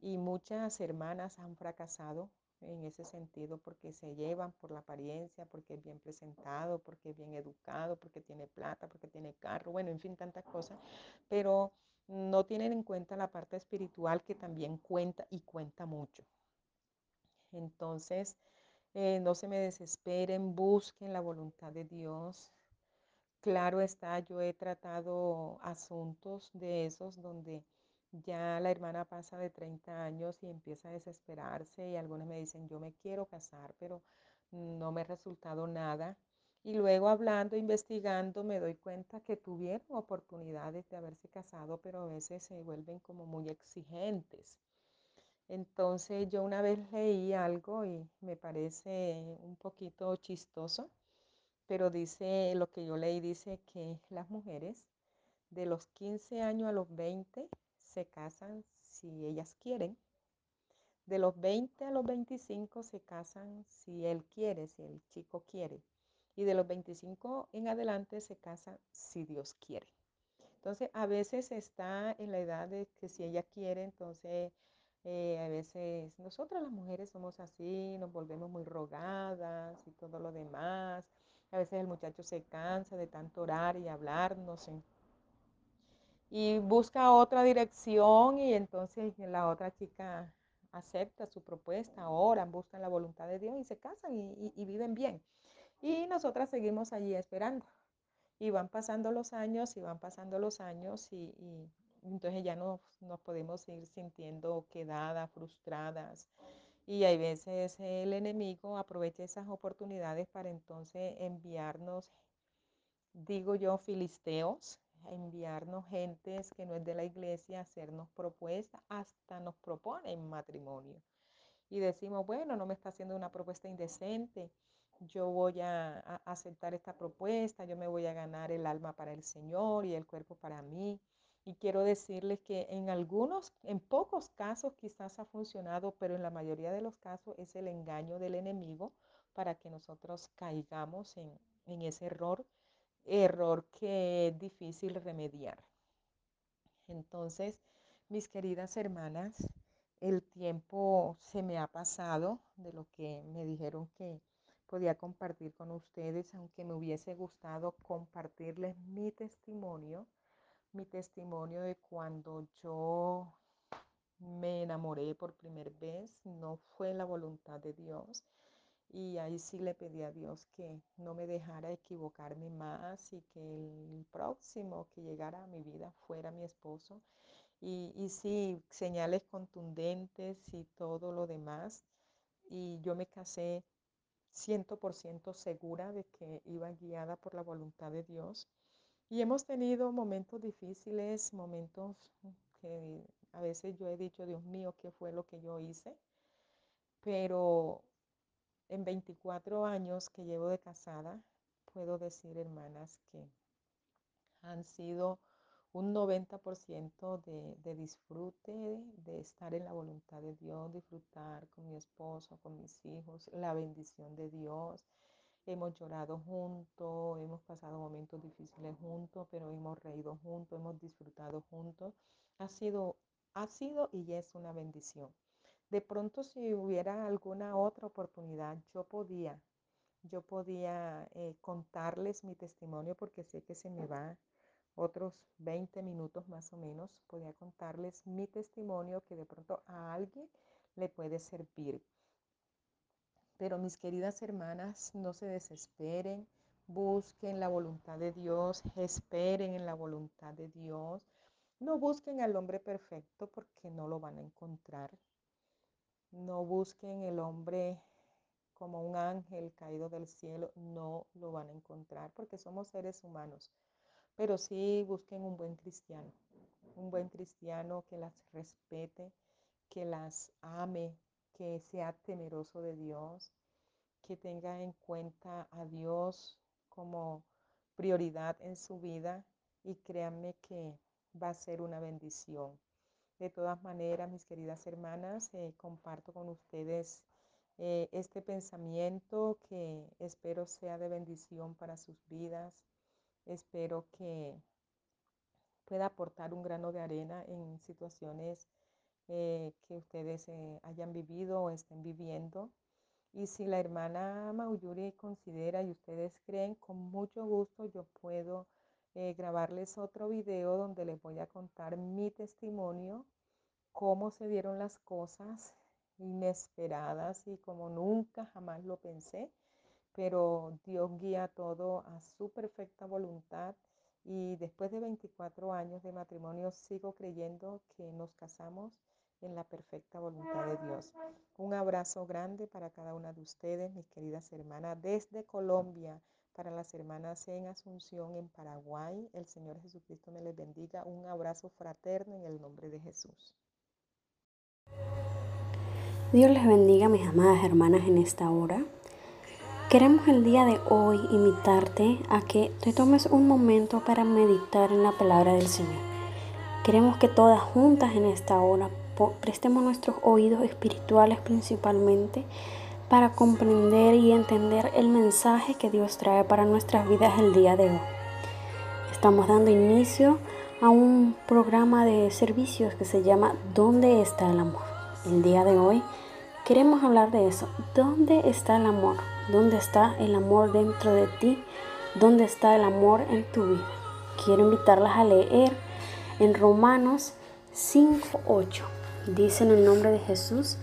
Y muchas hermanas han fracasado en ese sentido porque se llevan por la apariencia, porque es bien presentado, porque es bien educado, porque tiene plata, porque tiene carro, bueno, en fin, tantas cosas, pero no tienen en cuenta la parte espiritual que también cuenta y cuenta mucho. Entonces, eh, no se me desesperen, busquen la voluntad de Dios. Claro está, yo he tratado asuntos de esos donde ya la hermana pasa de 30 años y empieza a desesperarse y algunos me dicen, yo me quiero casar, pero no me ha resultado nada. Y luego hablando, investigando, me doy cuenta que tuvieron oportunidades de haberse casado, pero a veces se vuelven como muy exigentes. Entonces yo una vez leí algo y me parece un poquito chistoso, pero dice, lo que yo leí dice que las mujeres de los 15 años a los 20 se casan si ellas quieren. De los 20 a los 25 se casan si él quiere, si el chico quiere. Y de los 25 en adelante se casan si Dios quiere. Entonces, a veces está en la edad de que si ella quiere, entonces eh, a veces nosotras las mujeres somos así, nos volvemos muy rogadas y todo lo demás. A veces el muchacho se cansa de tanto orar y hablarnos y busca otra dirección y entonces la otra chica acepta su propuesta, oran, buscan la voluntad de Dios y se casan y viven bien. Y nosotras seguimos allí esperando. Y van pasando los años y van pasando los años y, entonces ya nos, nos, podemos ir sintiendo quedadas, frustradas. Y hay veces el enemigo aprovecha esas oportunidades para entonces enviarnos, digo yo, filisteos, enviarnos gentes que no es de la iglesia, hacernos propuestas, hasta nos proponen matrimonio. Y decimos, bueno, no me está haciendo una propuesta indecente, yo voy a, aceptar esta propuesta, yo me voy a ganar el alma para el Señor y el cuerpo para mí. Y quiero decirles que en algunos, en pocos casos quizás ha funcionado, pero en la mayoría de los casos es el engaño del enemigo para que nosotros caigamos en, en ese error error que es difícil remediar. Entonces, mis queridas hermanas, el tiempo se me ha pasado de lo que me dijeron que podía compartir con ustedes, aunque me hubiese gustado compartirles mi testimonio, mi testimonio de cuando yo me enamoré por primera vez, no fue la voluntad de Dios. Y ahí sí le pedí a Dios que no me dejara equivocarme más y que el próximo que llegara a mi vida fuera mi esposo. Y, y sí, señales contundentes y todo lo demás. Y yo me casé 100% segura de que iba guiada por la voluntad de Dios. Y hemos tenido momentos difíciles, momentos que a veces yo he dicho, Dios mío, ¿qué fue lo que yo hice? Pero en 24 años que llevo de casada, puedo decir, hermanas, que han sido un 90% de, de, disfrute, de, estar en la voluntad de Dios, disfrutar con mi esposo, con mis hijos, la bendición de Dios. Hemos llorado juntos, hemos pasado momentos difíciles juntos, pero hemos reído juntos, hemos disfrutado juntos. Ha sido, ha sido y es una bendición. De pronto si hubiera alguna otra oportunidad, yo podía, yo podía eh, contarles mi testimonio porque sé que se me va otros 20 minutos más o menos, podía contarles mi testimonio que de pronto a alguien le puede servir. Pero mis queridas hermanas, no se desesperen, busquen la voluntad de Dios, esperen en la voluntad de Dios. No busquen al hombre perfecto porque no lo van a encontrar. No busquen el hombre como un ángel caído del cielo, no lo van a encontrar porque somos seres humanos. Pero sí busquen un buen cristiano, un buen cristiano que las respete, que las ame, que sea temeroso de Dios, que tenga en cuenta a Dios como prioridad en su vida y créanme que va a ser una bendición. De todas maneras, mis queridas hermanas, eh, comparto con ustedes eh, este pensamiento que espero sea de bendición para sus vidas. Espero que pueda aportar un grano de arena en situaciones eh, que ustedes eh, hayan vivido o estén viviendo. Y si la hermana Mauyuri considera y ustedes creen, con mucho gusto yo puedo eh, grabarles otro video donde les voy a contar mi testimonio, cómo se dieron las cosas inesperadas y como nunca jamás lo pensé, pero Dios guía todo a su perfecta voluntad y después de 24 años de matrimonio sigo creyendo que nos casamos en la perfecta voluntad de Dios. Un abrazo grande para cada una de ustedes, mis queridas hermanas, desde Colombia para las hermanas en Asunción, en Paraguay. El Señor Jesucristo me les bendiga. Un abrazo fraterno en el nombre de Jesús. Dios les bendiga, mis amadas hermanas, en esta hora. Queremos el día de hoy invitarte a que te tomes un momento para meditar en la palabra del Señor. Queremos que todas juntas en esta hora prestemos nuestros oídos espirituales principalmente para comprender y entender el mensaje que Dios trae para nuestras vidas el día de hoy. Estamos dando inicio a un programa de servicios que se llama ¿Dónde está el amor? El día de hoy queremos hablar de eso. ¿Dónde está el amor? ¿Dónde está el amor dentro de ti? ¿Dónde está el amor en tu vida? Quiero invitarlas a leer en Romanos 5.8. Dice en el nombre de Jesús,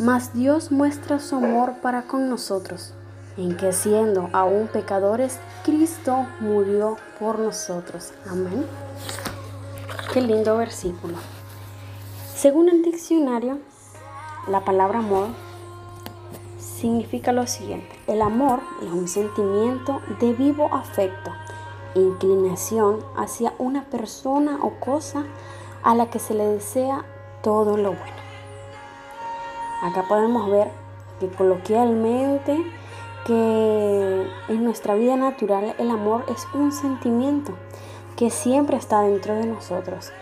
mas Dios muestra su amor para con nosotros, en que siendo aún pecadores, Cristo murió por nosotros. Amén. Qué lindo versículo. Según el diccionario, la palabra amor significa lo siguiente. El amor es un sentimiento de vivo afecto, inclinación hacia una persona o cosa a la que se le desea todo lo bueno. Acá podemos ver que coloquialmente que en nuestra vida natural el amor es un sentimiento que siempre está dentro de nosotros.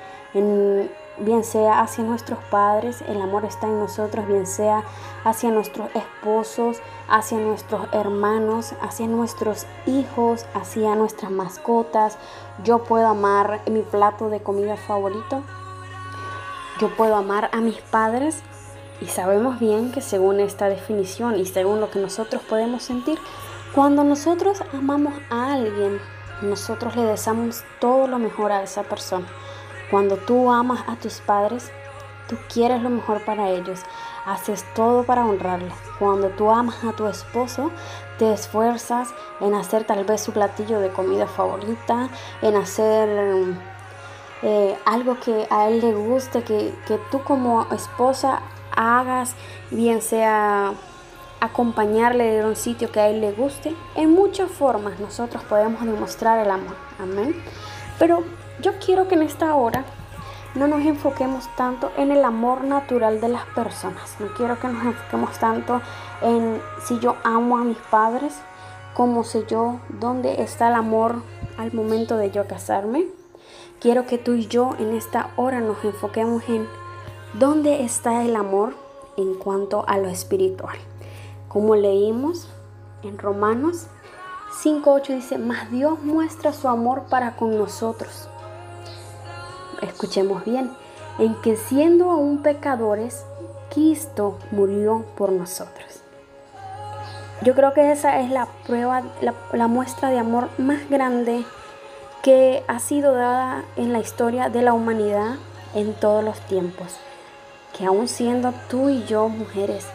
Bien sea hacia nuestros padres, el amor está en nosotros, bien sea hacia nuestros esposos, hacia nuestros hermanos, hacia nuestros hijos, hacia nuestras mascotas. Yo puedo amar mi plato de comida favorito. Yo puedo amar a mis padres y sabemos bien que según esta definición y según lo que nosotros podemos sentir, cuando nosotros amamos a alguien, nosotros le deseamos todo lo mejor a esa persona. Cuando tú amas a tus padres, tú quieres lo mejor para ellos, haces todo para honrarles. Cuando tú amas a tu esposo, te esfuerzas en hacer tal vez su platillo de comida favorita, en hacer eh, algo que a él le guste, que, que tú como esposa hagas, bien sea acompañarle de un sitio que a él le guste. En muchas formas nosotros podemos demostrar el amor. Amén. Pero yo quiero que en esta hora no nos enfoquemos tanto en el amor natural de las personas. No quiero que nos enfoquemos tanto en si yo amo a mis padres, como sé yo dónde está el amor al momento de yo casarme. Quiero que tú y yo en esta hora nos enfoquemos en dónde está el amor en cuanto a lo espiritual. Como leímos en Romanos 5.8 dice, mas Dios muestra su amor para con nosotros escuchemos bien, en que siendo aún pecadores, Cristo murió por nosotros. Yo creo que esa es la prueba, la, muestra de amor más grande que ha sido dada en la historia de la humanidad en todos los tiempos. Que aún siendo tú y yo mujeres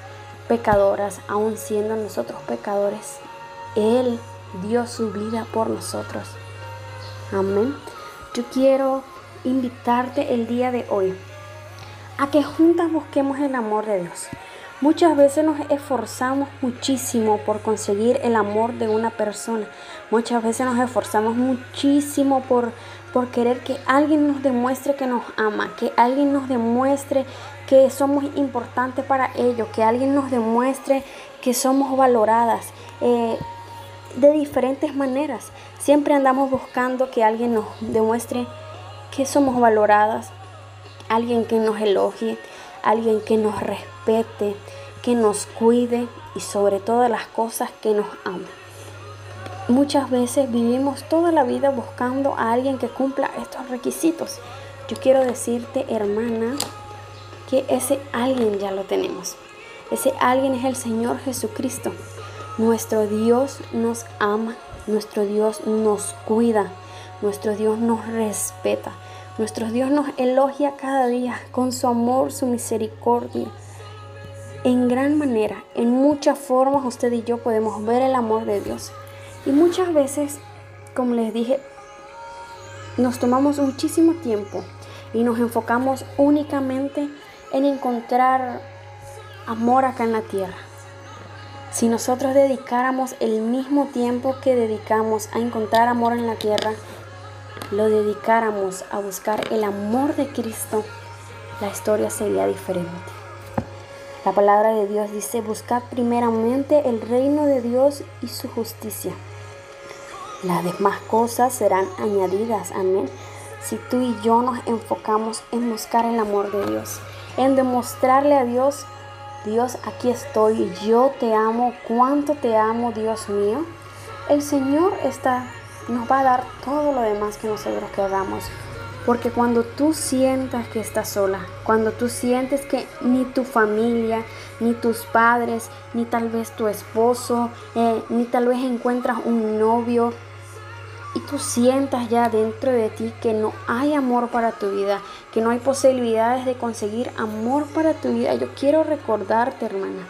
pecadoras, aún siendo nosotros pecadores, Él dio su vida por nosotros. Amén. Yo quiero invitarte el día de hoy a que juntas busquemos el amor de Dios. Muchas veces nos esforzamos muchísimo por conseguir el amor de una persona. Muchas veces nos esforzamos muchísimo por, por querer que alguien nos demuestre que nos ama, que alguien nos demuestre que somos importantes para ellos, que alguien nos demuestre que somos valoradas eh, de diferentes maneras. Siempre andamos buscando que alguien nos demuestre que somos valoradas, alguien que nos elogie, alguien que nos respete, que nos cuide y sobre todas las cosas que nos ame. Muchas veces vivimos toda la vida buscando a alguien que cumpla estos requisitos. Yo quiero decirte, hermana, que ese alguien ya lo tenemos. Ese alguien es el Señor Jesucristo. Nuestro Dios nos ama, nuestro Dios nos cuida, nuestro Dios nos respeta. Nuestro Dios nos elogia cada día con su amor, su misericordia. En gran manera, en muchas formas usted y yo podemos ver el amor de Dios. Y muchas veces, como les dije, nos tomamos muchísimo tiempo y nos enfocamos únicamente en encontrar amor acá en la tierra. Si nosotros dedicáramos el mismo tiempo que dedicamos a encontrar amor en la tierra, lo dedicáramos a buscar el amor de Cristo, la historia sería diferente. La palabra de Dios dice, buscad primeramente el reino de Dios y su justicia. Las demás cosas serán añadidas, amén. Si tú y yo nos enfocamos en buscar el amor de Dios, en demostrarle a Dios, Dios, aquí estoy, yo te amo, cuánto te amo, Dios mío. El Señor está nos va a dar todo lo demás que nosotros queramos. Porque cuando tú sientas que estás sola, cuando tú sientes que ni tu familia, ni tus padres, ni tal vez tu esposo, eh, ni tal vez encuentras un novio, y tú sientas ya dentro de ti que no hay amor para tu vida, que no hay posibilidades de conseguir amor para tu vida, yo quiero recordarte, hermana,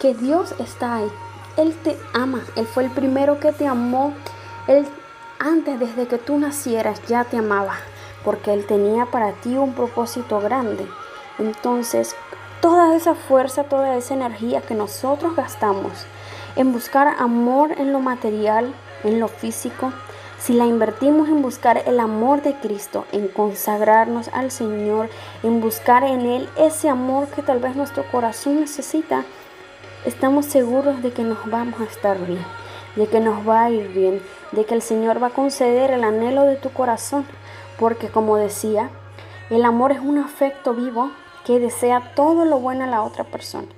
que Dios está ahí. Él te ama, Él fue el primero que te amó él antes, desde que tú nacieras, ya te amaba, porque Él tenía para ti un propósito grande. Entonces, toda esa fuerza, toda esa energía que nosotros gastamos en buscar amor en lo material, en lo físico, si la invertimos en buscar el amor de Cristo, en consagrarnos al Señor, en buscar en Él ese amor que tal vez nuestro corazón necesita, estamos seguros de que nos vamos a estar bien de que nos va a ir bien, de que el Señor va a conceder el anhelo de tu corazón, porque como decía, el amor es un afecto vivo que desea todo lo bueno a la otra persona.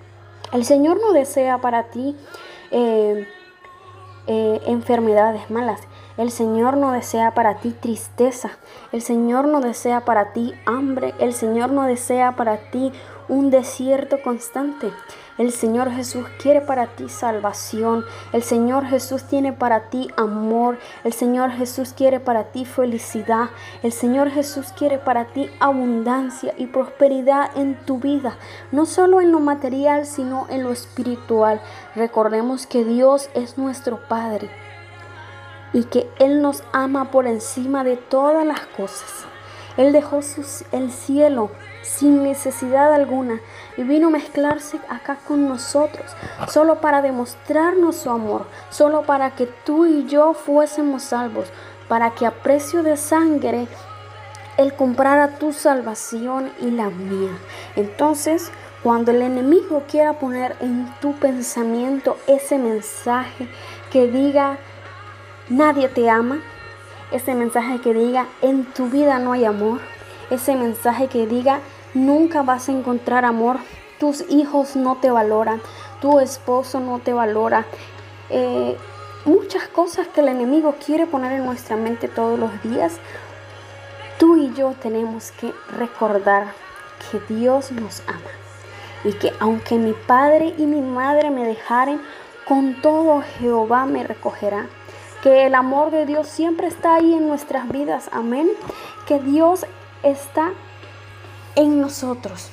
El Señor no desea para ti eh, eh, enfermedades malas. El Señor no desea para ti tristeza. El Señor no desea para ti hambre. El Señor no desea para ti un desierto constante. El Señor Jesús quiere para ti salvación. El Señor Jesús tiene para ti amor. El Señor Jesús quiere para ti felicidad. El Señor Jesús quiere para ti abundancia y prosperidad en tu vida. No solo en lo material, sino en lo espiritual. Recordemos que Dios es nuestro Padre y que Él nos ama por encima de todas las cosas. Él dejó el cielo sin necesidad alguna y vino a mezclarse acá con nosotros, solo para demostrarnos su amor, solo para que tú y yo fuésemos salvos, para que a precio de sangre Él comprara tu salvación y la mía. Entonces, cuando el enemigo quiera poner en tu pensamiento ese mensaje que diga, nadie te ama, ese mensaje que diga, en tu vida no hay amor, ese mensaje que diga, nunca vas a encontrar amor, tus hijos no te valoran, tu esposo no te valora. Eh, muchas cosas que el enemigo quiere poner en nuestra mente todos los días, tú y yo tenemos que recordar que Dios nos ama y que aunque mi padre y mi madre me dejaren, con todo Jehová me recogerá. Que el amor de Dios siempre está ahí en nuestras vidas, amén, que Dios está en nosotros,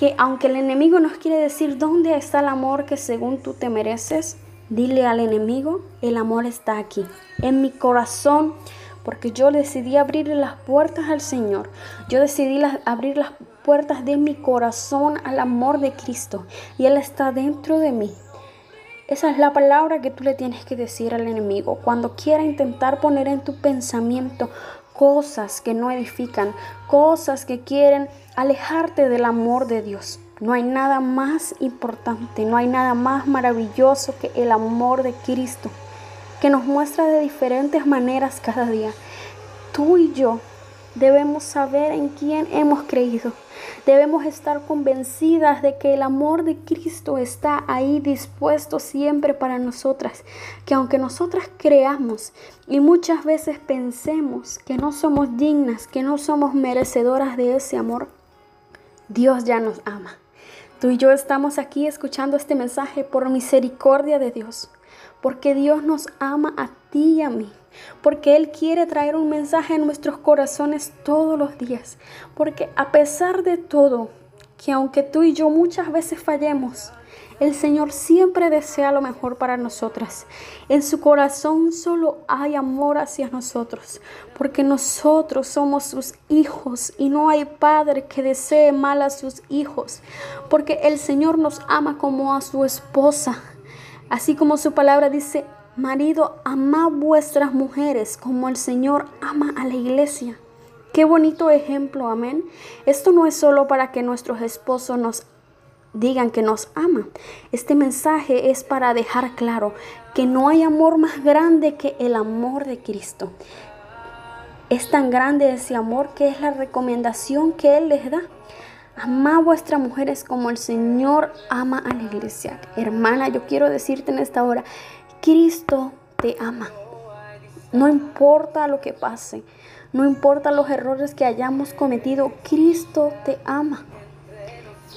que aunque el enemigo nos quiere decir dónde está el amor que según tú te mereces, dile al enemigo, el amor está aquí, en mi corazón, porque yo decidí abrir las puertas al Señor, yo decidí abrir las puertas de mi corazón al amor de Cristo. Y Él está dentro de mí. Esa es la palabra que tú le tienes que decir al enemigo. Cuando quiera intentar poner en tu pensamiento cosas que no edifican, cosas que quieren alejarte del amor de Dios. No hay nada más importante, no hay nada más maravilloso que el amor de Cristo, que nos muestra de diferentes maneras cada día. Tú y yo debemos saber en quién hemos creído. Debemos estar convencidas de que el amor de Cristo está ahí dispuesto siempre para nosotras, que aunque nosotras creamos y muchas veces pensemos que no somos dignas, que no somos merecedoras de ese amor, Dios ya nos ama. Tú y yo estamos aquí escuchando este mensaje por misericordia de Dios, porque Dios nos ama a ti y a mí porque Él quiere traer un mensaje en nuestros corazones todos los días, porque a pesar de todo, que aunque tú y yo muchas veces fallemos, el Señor siempre desea lo mejor para nosotras. En su corazón solo hay amor hacia nosotros, porque nosotros somos sus hijos y no hay padre que desee mal a sus hijos, porque el Señor nos ama como a su esposa. Así como su palabra dice, marido, ama vuestras mujeres como el Señor ama a la iglesia. Qué bonito ejemplo, amén. Esto no es solo para que nuestros esposos nos digan que nos aman. Este mensaje es para dejar claro que no hay amor más grande que el amor de Cristo. Es tan grande ese amor que es la recomendación que Él les da. Ama a vuestras mujeres como el Señor ama a la iglesia. Hermana, yo quiero decirte en esta hora, Cristo te ama. No importa lo que pase, no importa los errores que hayamos cometido, Cristo te ama.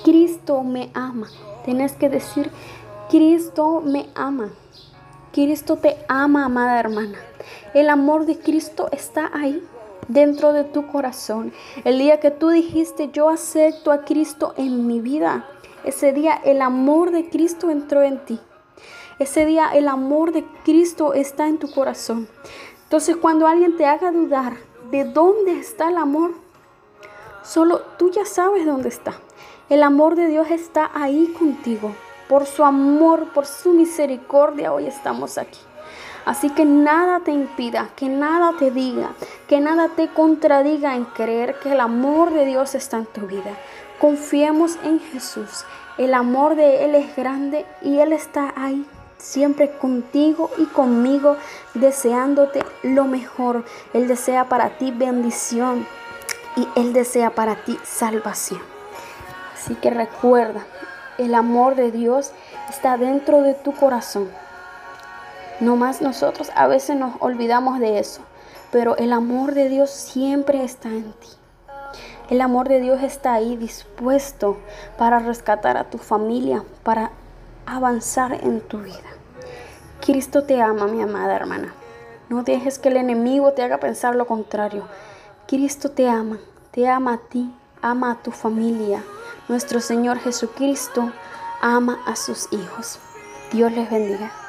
Cristo me ama. Tienes que decir, Cristo me ama. Cristo te ama, amada hermana. El amor de Cristo está ahí dentro de tu corazón. El día que tú dijiste, yo acepto a Cristo en mi vida, ese día el amor de Cristo entró en ti. Ese día el amor de Cristo está en tu corazón. Entonces cuando alguien te haga dudar de dónde está el amor, solo tú ya sabes dónde está. El amor de Dios está ahí contigo. Por su amor, por su misericordia, hoy estamos aquí. Así que nada te impida, que nada te diga, que nada te contradiga en creer que el amor de Dios está en tu vida. Confiemos en Jesús. El amor de Él es grande y Él está ahí siempre contigo y conmigo, deseándote lo mejor. Él desea para ti bendición y Él desea para ti salvación. Así que recuerda, el amor de Dios está dentro de tu corazón. No más nosotros a veces nos olvidamos de eso, pero el amor de Dios siempre está en ti. El amor de Dios está ahí dispuesto para rescatar a tu familia, para avanzar en tu vida. Cristo te ama, mi amada hermana. No dejes que el enemigo te haga pensar lo contrario. Cristo te ama, te ama a ti, ama a tu familia. Nuestro Señor Jesucristo ama a sus hijos. Dios les bendiga.